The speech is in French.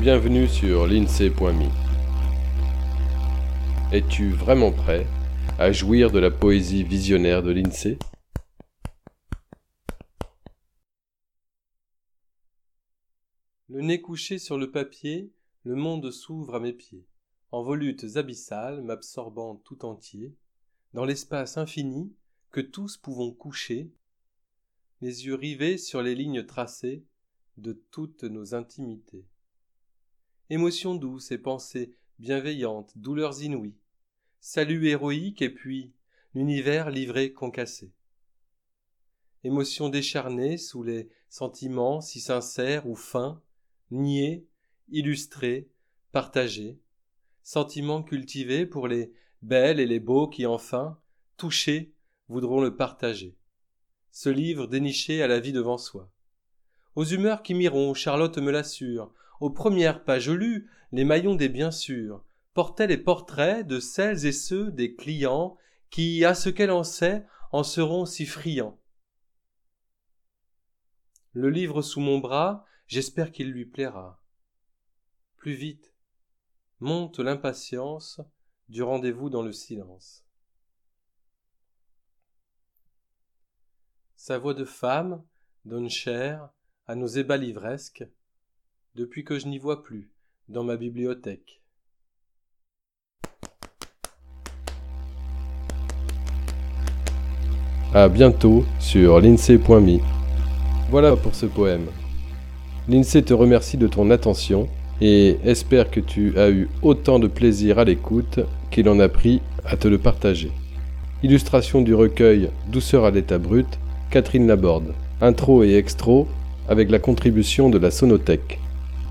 Bienvenue sur l'INSEE.me. Es-tu vraiment prêt à jouir de la poésie visionnaire de l'INSEE? Le nez couché sur le papier, le monde s'ouvre à mes pieds, en volutes abyssales m'absorbant tout entier, dans l'espace infini que tous pouvons coucher, les yeux rivés sur les lignes tracées de toutes nos intimités. Émotions douces et pensées bienveillantes, douleurs inouïes, salut héroïque et puis l'univers livré concassé. Émotions décharnées sous les sentiments si sincères ou fins, niés, illustrés, partagés, sentiments cultivés pour les belles et les beaux qui enfin, touchés, voudront le partager. Ce livre déniché à la vie devant soi. Aux humeurs qui m'iront, Charlotte me l'assure, aux premières pages lues, les maillons des bien sûrs, portaient les portraits de celles et ceux des clients qui, à ce qu'elle en sait, en seront si friands. Le livre sous mon bras, j'espère qu'il lui plaira. Plus vite, monte l'impatience du rendez-vous dans le silence. Sa voix de femme donne chair à nos ébats livresques, depuis que je n'y vois plus dans ma bibliothèque. À bientôt sur l'INSEE.me. Voilà pour ce poème. L'INSEE te remercie de ton attention et espère que tu as eu autant de plaisir à l'écoute qu'il en a pris à te le partager. Illustration du recueil Douceur à l'état brut, Catherine Laborde. Intro et extro avec la contribution de la Sonothèque.